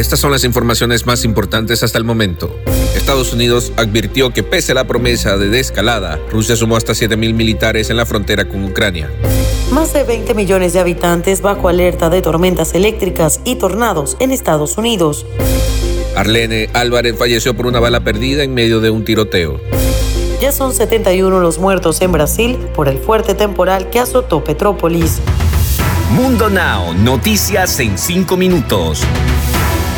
Estas son las informaciones más importantes hasta el momento. Estados Unidos advirtió que pese a la promesa de descalada, Rusia sumó hasta 7.000 militares en la frontera con Ucrania. Más de 20 millones de habitantes bajo alerta de tormentas eléctricas y tornados en Estados Unidos. Arlene Álvarez falleció por una bala perdida en medio de un tiroteo. Ya son 71 los muertos en Brasil por el fuerte temporal que azotó Petrópolis. Mundo Now, noticias en 5 minutos.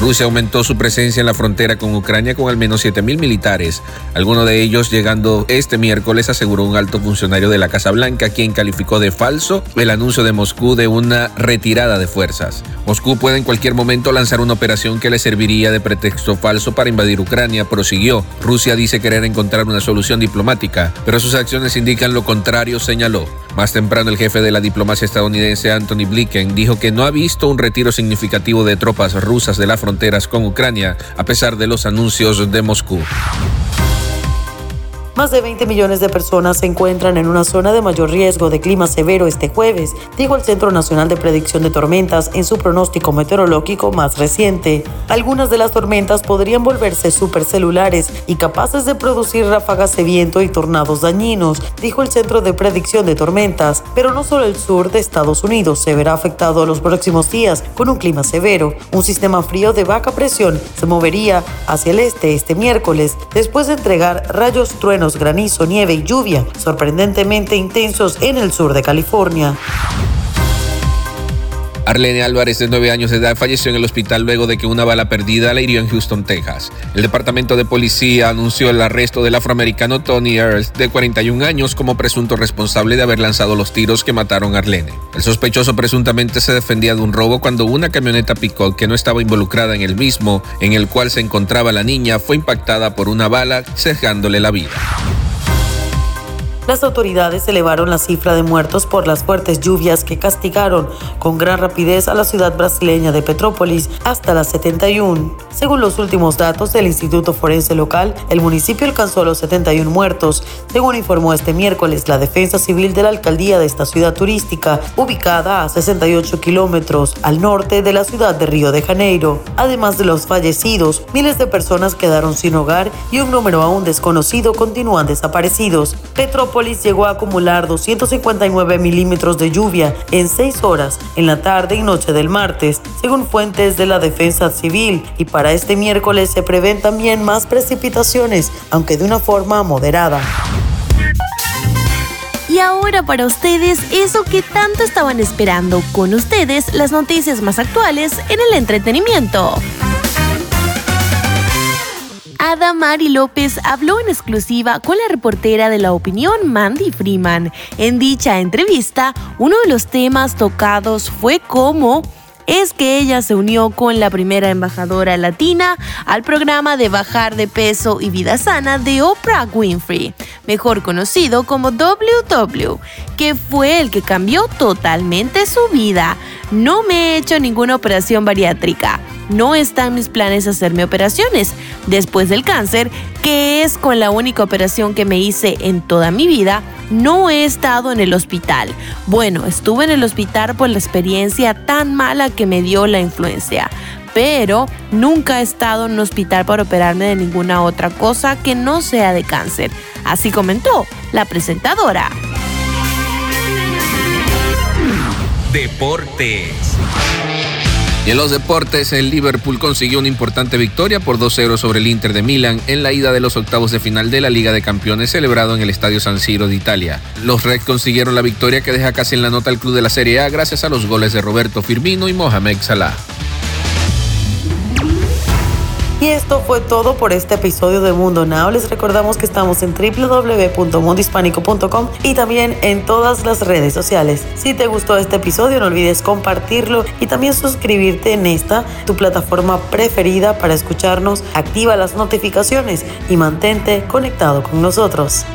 Rusia aumentó su presencia en la frontera con Ucrania con al menos 7.000 militares, alguno de ellos llegando este miércoles, aseguró un alto funcionario de la Casa Blanca, quien calificó de falso el anuncio de Moscú de una retirada de fuerzas. Moscú puede en cualquier momento lanzar una operación que le serviría de pretexto falso para invadir Ucrania, prosiguió. Rusia dice querer encontrar una solución diplomática, pero sus acciones indican lo contrario, señaló. Más temprano, el jefe de la diplomacia estadounidense, Anthony Blinken, dijo que no ha visto un retiro significativo de tropas rusas de la con Ucrania, a pesar de los anuncios de Moscú. Más de 20 millones de personas se encuentran en una zona de mayor riesgo de clima severo este jueves, dijo el Centro Nacional de Predicción de Tormentas en su pronóstico meteorológico más reciente. Algunas de las tormentas podrían volverse supercelulares y capaces de producir ráfagas de viento y tornados dañinos, dijo el Centro de Predicción de Tormentas. Pero no solo el sur de Estados Unidos se verá afectado los próximos días con un clima severo. Un sistema frío de baja presión se movería hacia el este este miércoles, después de entregar rayos truenos granizo, nieve y lluvia sorprendentemente intensos en el sur de California. Arlene Álvarez, de 9 años de edad, falleció en el hospital luego de que una bala perdida la hirió en Houston, Texas. El departamento de policía anunció el arresto del afroamericano Tony Earls, de 41 años, como presunto responsable de haber lanzado los tiros que mataron a Arlene. El sospechoso presuntamente se defendía de un robo cuando una camioneta Picot que no estaba involucrada en el mismo, en el cual se encontraba la niña, fue impactada por una bala, cejándole la vida. Las autoridades elevaron la cifra de muertos por las fuertes lluvias que castigaron con gran rapidez a la ciudad brasileña de Petrópolis hasta las 71. Según los últimos datos del Instituto Forense Local, el municipio alcanzó los 71 muertos, según informó este miércoles la Defensa Civil de la alcaldía de esta ciudad turística, ubicada a 68 kilómetros al norte de la ciudad de Río de Janeiro. Además de los fallecidos, miles de personas quedaron sin hogar y un número aún desconocido continúan desaparecidos. Petrópolis llegó a acumular 259 milímetros de lluvia en seis horas en la tarde y noche del martes, según fuentes de la Defensa Civil, y para este miércoles se prevén también más precipitaciones, aunque de una forma moderada. Y ahora para ustedes, eso que tanto estaban esperando, con ustedes las noticias más actuales en el entretenimiento. Adamari López habló en exclusiva con la reportera de la opinión Mandy Freeman. En dicha entrevista, uno de los temas tocados fue cómo es que ella se unió con la primera embajadora latina al programa de bajar de peso y vida sana de Oprah Winfrey, mejor conocido como WW, que fue el que cambió totalmente su vida. No me he hecho ninguna operación bariátrica no está en mis planes hacerme operaciones después del cáncer, que es con la única operación que me hice en toda mi vida. No he estado en el hospital. Bueno, estuve en el hospital por la experiencia tan mala que me dio la influencia, pero nunca he estado en un hospital para operarme de ninguna otra cosa que no sea de cáncer. Así comentó la presentadora. Deportes. Y en los deportes, el Liverpool consiguió una importante victoria por 2-0 sobre el Inter de Milán en la ida de los octavos de final de la Liga de Campeones celebrado en el Estadio San Siro de Italia. Los Reds consiguieron la victoria que deja casi en la nota al club de la Serie A gracias a los goles de Roberto Firmino y Mohamed Salah. Y esto fue todo por este episodio de Mundo Now. Les recordamos que estamos en www.mundohispánico.com y también en todas las redes sociales. Si te gustó este episodio, no olvides compartirlo y también suscribirte en esta, tu plataforma preferida para escucharnos. Activa las notificaciones y mantente conectado con nosotros.